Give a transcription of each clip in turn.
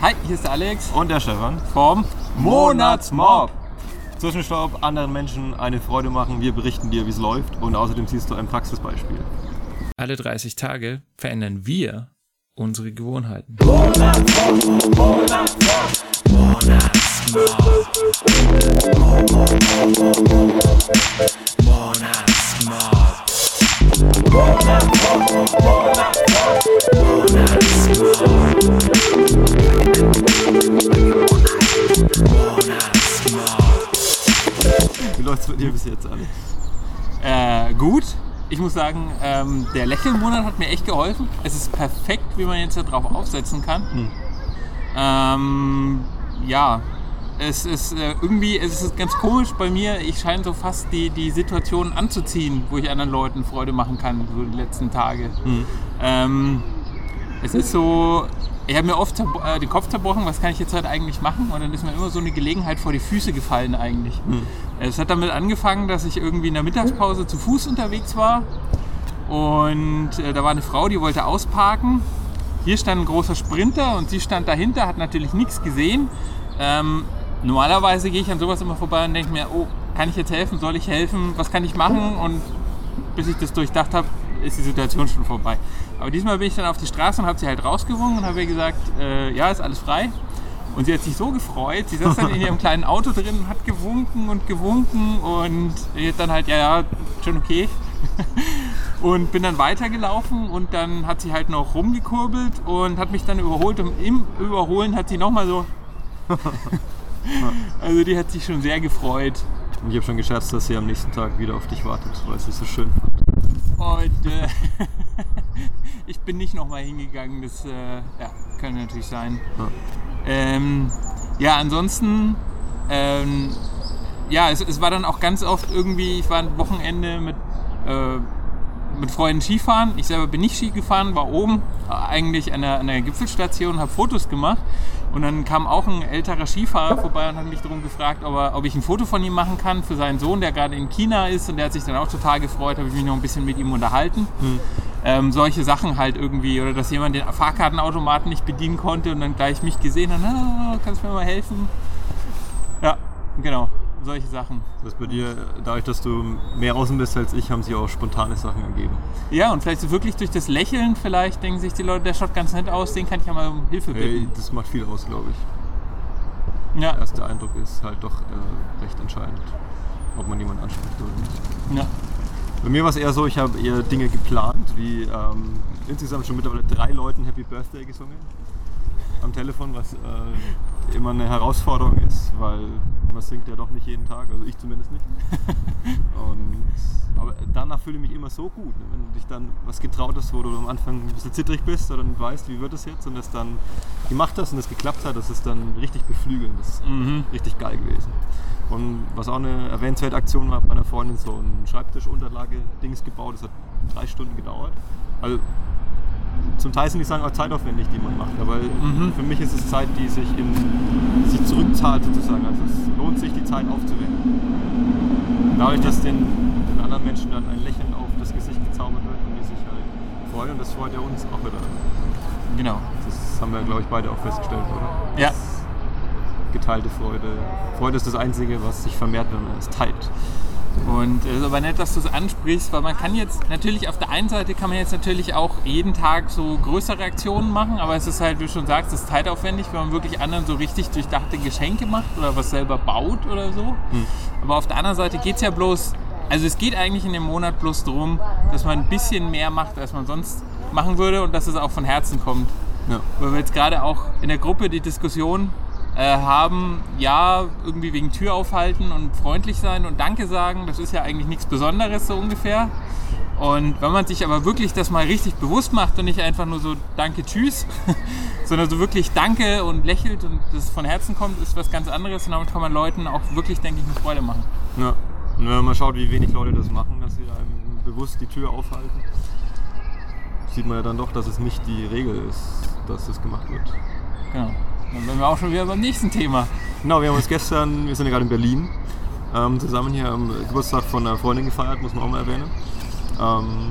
Hi, hier ist der Alex Und der Stefan. vom Monatsmob. Zwischenstopp, anderen Menschen eine Freude machen. Wir berichten dir, wie es läuft. Und außerdem siehst du ein Praxisbeispiel. Alle 30 Tage verändern wir unsere Gewohnheiten. Wie läuft es bei dir bis jetzt, Alex? Äh, gut. Ich muss sagen, ähm, der Lächelmonat hat mir echt geholfen. Es ist perfekt, wie man jetzt darauf aufsetzen kann. Hm. Ähm, ja, es ist äh, irgendwie, es ist ganz komisch bei mir. Ich scheine so fast die, die Situation anzuziehen, wo ich anderen Leuten Freude machen kann, so die letzten Tage. Hm. Ähm, es ist so, ich habe mir oft äh, den Kopf zerbrochen, was kann ich jetzt heute eigentlich machen? Und dann ist mir immer so eine Gelegenheit vor die Füße gefallen eigentlich. Hm. Es hat damit angefangen, dass ich irgendwie in der Mittagspause zu Fuß unterwegs war und äh, da war eine Frau, die wollte ausparken. Hier stand ein großer Sprinter und sie stand dahinter, hat natürlich nichts gesehen. Ähm, normalerweise gehe ich an sowas immer vorbei und denke mir, oh, kann ich jetzt helfen? Soll ich helfen? Was kann ich machen? Und bis ich das durchdacht habe, ist die Situation schon vorbei. Aber diesmal bin ich dann auf die Straße und habe sie halt rausgewungen und habe ihr gesagt, äh, ja, ist alles frei. Und sie hat sich so gefreut, sie saß dann in ihrem kleinen Auto drin und hat gewunken und gewunken und dann halt, ja, ja, schon okay. Und bin dann weitergelaufen und dann hat sie halt noch rumgekurbelt und hat mich dann überholt und im Überholen hat sie nochmal so. Also die hat sich schon sehr gefreut. Und ich habe schon gescherzt, dass sie am nächsten Tag wieder auf dich wartet, weil sie so schön fand. Und äh, ich bin nicht nochmal hingegangen, das äh, ja, kann natürlich sein. Ja. Ähm, ja, ansonsten, ähm, ja, es, es war dann auch ganz oft irgendwie, ich war ein Wochenende mit, äh, mit Freunden Skifahren. Ich selber bin nicht Ski gefahren, war oben äh, eigentlich an der, an der Gipfelstation und habe Fotos gemacht. Und dann kam auch ein älterer Skifahrer vorbei und hat mich darum gefragt, ob, er, ob ich ein Foto von ihm machen kann für seinen Sohn, der gerade in China ist. Und der hat sich dann auch total gefreut, habe ich mich noch ein bisschen mit ihm unterhalten. Ähm, solche Sachen halt irgendwie. Oder dass jemand den Fahrkartenautomaten nicht bedienen konnte und dann gleich mich gesehen hat, ah, kannst du mir mal helfen? Ja, genau. Solche Sachen. Das bei dir, dadurch, dass du mehr außen bist als ich, haben sich auch spontane Sachen ergeben. Ja, und vielleicht so wirklich durch das Lächeln, vielleicht denken sich die Leute, der schaut ganz nett aus, den kann ich ja mal um Hilfe Hey, bitten. das macht viel aus, glaube ich. Ja, Der erste Eindruck ist halt doch äh, recht entscheidend, ob man jemanden anspricht oder nicht. ja. Bei mir war es eher so, ich habe eher Dinge geplant, wie ähm, insgesamt schon mittlerweile drei Leuten Happy Birthday gesungen am Telefon, was äh, immer eine Herausforderung ist, weil man singt ja doch nicht jeden Tag, also ich zumindest nicht. Und, aber danach fühle ich mich immer so gut, ne? wenn du dich dann was getraut hast, wo du am Anfang ein bisschen zittrig bist oder dann weißt, wie wird es jetzt und das dann gemacht hast und es geklappt hat, das ist dann richtig beflügelnd, das ist Mhm. richtig geil gewesen. Und was auch eine erwähnenswerte Aktion war, hat meiner Freundin so ein Schreibtischunterlage-Dings gebaut. Das hat drei Stunden gedauert. Also zum Teil sind die Sachen auch zeitaufwendig, die man macht. Aber für mich ist es Zeit, die sich, in, sich zurückzahlt sozusagen. Also es lohnt sich, die Zeit aufzuwenden. Dadurch, dass den, den anderen Menschen dann ein Lächeln auf das Gesicht gezaubert wird und die sich halt freuen. Und das freut ja uns auch wieder. Genau. Das haben wir, glaube ich, beide auch festgestellt, oder? Ja. Geteilte Freude. Freude ist das Einzige, was sich vermehrt, wenn man es teilt. Und es ist aber nett, dass du es ansprichst, weil man kann jetzt natürlich auf der einen Seite kann man jetzt natürlich auch jeden Tag so größere Aktionen machen, aber es ist halt, wie du schon sagst, es ist zeitaufwendig, wenn man wirklich anderen so richtig durchdachte Geschenke macht oder was selber baut oder so. Aber auf der anderen Seite geht es ja bloß, also es geht eigentlich in dem Monat bloß darum, dass man ein bisschen mehr macht, als man sonst machen würde und dass es auch von Herzen kommt. Ja. Weil wir jetzt gerade auch in der Gruppe die Diskussion äh, haben, ja, irgendwie wegen Tür aufhalten und freundlich sein und Danke sagen, das ist ja eigentlich nichts Besonderes so ungefähr. Und wenn man sich aber wirklich das mal richtig bewusst macht und nicht einfach nur so Danke, Tschüss, sondern so wirklich Danke und lächelt und das von Herzen kommt, ist was ganz anderes und damit kann man Leuten auch wirklich, denke ich, eine Freude machen. Ja. Wenn man schaut, wie wenig Leute das machen, dass sie einem bewusst die Tür aufhalten, sieht man ja dann doch, dass es nicht die Regel ist, dass es gemacht wird. Genau. Dann sind wir auch schon wieder beim nächsten Thema. Genau, wir haben uns gestern, wir sind ja gerade in Berlin, ähm, zusammen hier am Geburtstag von einer Freundin gefeiert, muss man auch mal erwähnen. Ähm,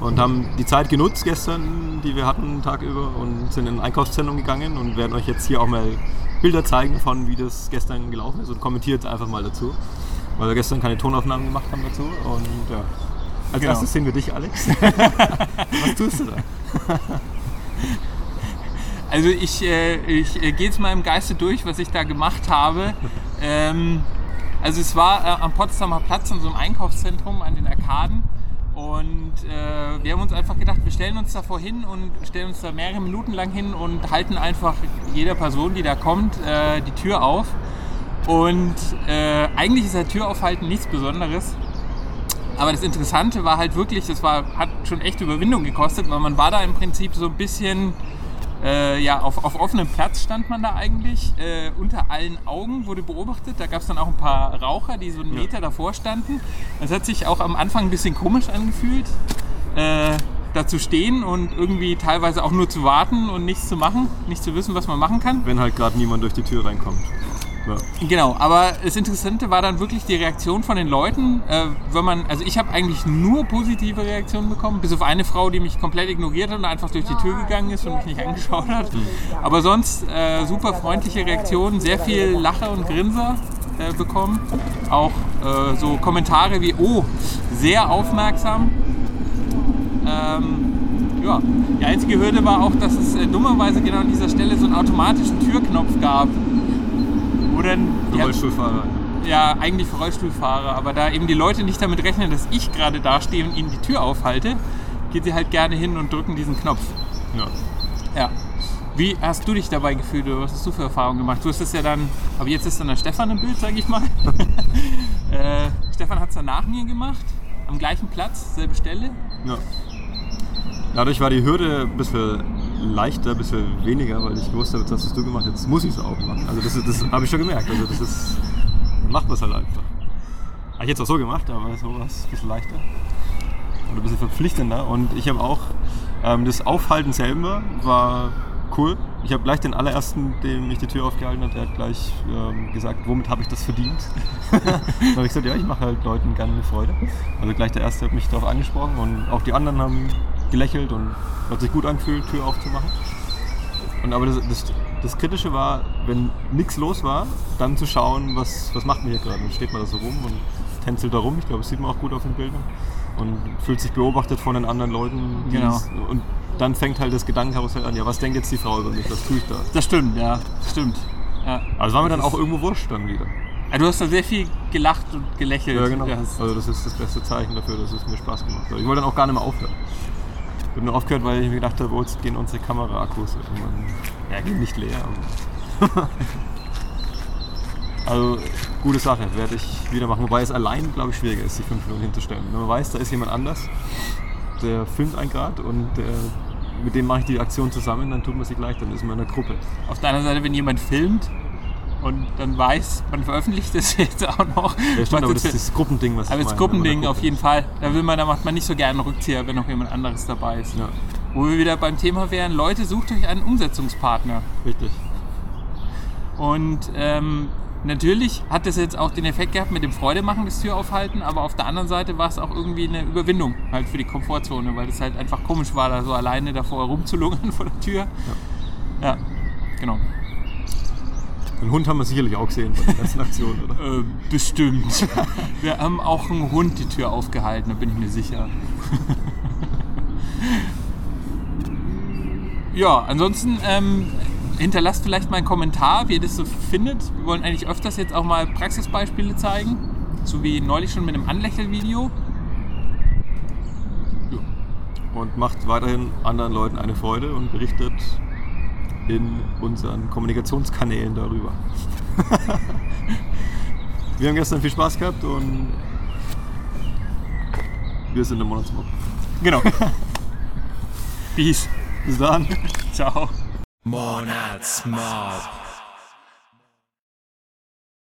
und haben die Zeit genutzt gestern, die wir hatten, Tag über, und sind in ein Einkaufszentrum gegangen und werden euch jetzt hier auch mal Bilder zeigen von, wie das gestern gelaufen ist und kommentiert einfach mal dazu, weil wir gestern keine Tonaufnahmen gemacht haben dazu. Und ja. Als Genau. erstes sehen wir dich, Alex. Was tust du da? Also ich, äh, ich äh, gehe jetzt mal im Geiste durch, was ich da gemacht habe. Ähm, also es war äh, am Potsdamer Platz in so einem Einkaufszentrum an den Arkaden. Und äh, wir haben uns einfach gedacht, wir stellen uns davor hin und stellen uns da mehrere Minuten lang hin und halten einfach jeder Person, die da kommt, äh, die Tür auf. Und äh, eigentlich ist der Türaufhalten nichts Besonderes. Aber das Interessante war halt wirklich, das war, hat schon echt Überwindung gekostet, weil man war da im Prinzip so ein bisschen äh, ja, auf, auf offenem Platz stand man da eigentlich. Äh, unter allen Augen wurde beobachtet. Da gab es dann auch ein paar Raucher, die so einen Meter davor standen. Das hat sich auch am Anfang ein bisschen komisch angefühlt, äh, da zu stehen und irgendwie teilweise auch nur zu warten und nichts zu machen, nicht zu wissen, was man machen kann. Wenn halt gerade niemand durch die Tür reinkommt. Ja. Genau, aber das Interessante war dann wirklich die Reaktion von den Leuten. Äh, wenn man, also ich habe eigentlich nur positive Reaktionen bekommen, bis auf eine Frau, die mich komplett ignoriert hat und einfach durch die Tür gegangen ist und mich nicht angeschaut hat. Aber sonst äh, super freundliche Reaktionen, sehr viel Lache und Grinser äh, bekommen. Auch äh, so Kommentare wie, oh, sehr aufmerksam. Ähm, ja, die einzige Hürde war auch, dass es äh, dummerweise genau an dieser Stelle so einen automatischen Türknopf gab. Wo dann Für Rollstuhlfahrer. ja, eigentlich für Rollstuhlfahrer, aber da eben die Leute nicht damit rechnen, dass ich gerade da stehe und ihnen die Tür aufhalte, gehen sie halt gerne hin und drücken diesen Knopf. Ja. Ja. Wie hast du dich dabei gefühlt oder was hast du für Erfahrungen gemacht? Du hast es ja dann, aber jetzt ist dann der Stefan im Bild, sage ich mal. äh, Stefan hat es dann nach mir gemacht, am gleichen Platz, selbe Stelle. Ja. Dadurch war die Hürde ein bisschen leichter, ein bisschen weniger, weil ich gewusst habe, jetzt hast du gemacht, jetzt muss ich es auch machen. Also das, das habe ich schon gemerkt. Also das ist, macht man es halt einfach. Habe ich jetzt auch so gemacht, aber so war es ein bisschen leichter. Oder ein bisschen verpflichtender. Und ich habe auch, ähm, das Aufhalten selber war cool. Ich habe gleich den allerersten, dem ich die Tür aufgehalten hat, der hat gleich ähm, gesagt, womit habe ich das verdient? dann habe ich gesagt, ja, ich mache halt Leuten gerne eine Freude. Also gleich der erste hat mich darauf angesprochen und auch die anderen haben gelächelt und hat sich gut angefühlt, Tür aufzumachen. Und aber das, das, das Kritische war, wenn nichts los war, dann zu schauen, was, was macht man hier gerade. Dann steht man da so rum und tänzelt da rum. Ich glaube, das sieht man auch gut auf den Bildern. Und fühlt sich beobachtet von den anderen Leuten. Genau. es- Und dann fängt halt das Gedankenkarussell an, ja, was denkt jetzt die Frau über mich, was tue ich da? Das stimmt, ja, stimmt. Ja. Also es war mir dann auch irgendwo wurscht dann wieder. Ja, Du hast da sehr viel gelacht und gelächelt. Ja, genau. Das- Also das ist das beste Zeichen dafür, dass es mir Spaß gemacht hat. Ich wollte dann auch gar nicht mehr aufhören. Ich habe nur aufgehört, weil ich mir gedacht habe, oh, jetzt gehen unsere Kameraakkus irgendwann. Ja, gehen nicht leer. also, gute Sache, werde ich wieder machen. Wobei es allein, glaube ich, schwieriger ist, sich fünf Minuten hinzustellen. Wenn man weiß, da ist jemand anders, der filmt einen gerade und der, mit dem mache ich die Aktion zusammen, dann tut man sich leichter, dann ist man in einer Gruppe. Auf der anderen Seite, wenn jemand filmt und dann weiß, man veröffentlicht es jetzt auch noch. Ja, stimmt, aber das ist das Gruppending, was aber ich das meine, Gruppending auf jeden Fall. Da, will man, da macht man nicht so gerne einen Rückzieher, wenn noch jemand anderes dabei ist. Ja, Wo wir wieder beim Thema wären, Leute, sucht euch einen Umsetzungspartner. richtig. Und ähm, natürlich hat das jetzt auch den Effekt gehabt mit dem Freude machen, das Tür aufhalten, aber auf der anderen Seite war es auch irgendwie eine Überwindung halt für die Komfortzone, weil es halt einfach komisch war, da so alleine davor rumzulungern vor der Tür. Ja, genau. Den Hund haben wir sicherlich auch gesehen bei der ganzen Aktion, oder? Äh, bestimmt. Wir haben auch einen Hund die Tür aufgehalten, da bin ich mir sicher. ja, ansonsten ähm, hinterlasst vielleicht mal einen Kommentar, wie ihr das so findet. Wir wollen eigentlich öfters jetzt auch mal Praxisbeispiele zeigen, so wie neulich schon mit einem Anlächelvideo. und macht weiterhin anderen Leuten eine Freude und berichtet in unseren Kommunikationskanälen darüber. wir haben gestern viel Spaß gehabt und wir sind im Monatsmob. Genau. Peace. Bis dann. Ciao. Monatsmob.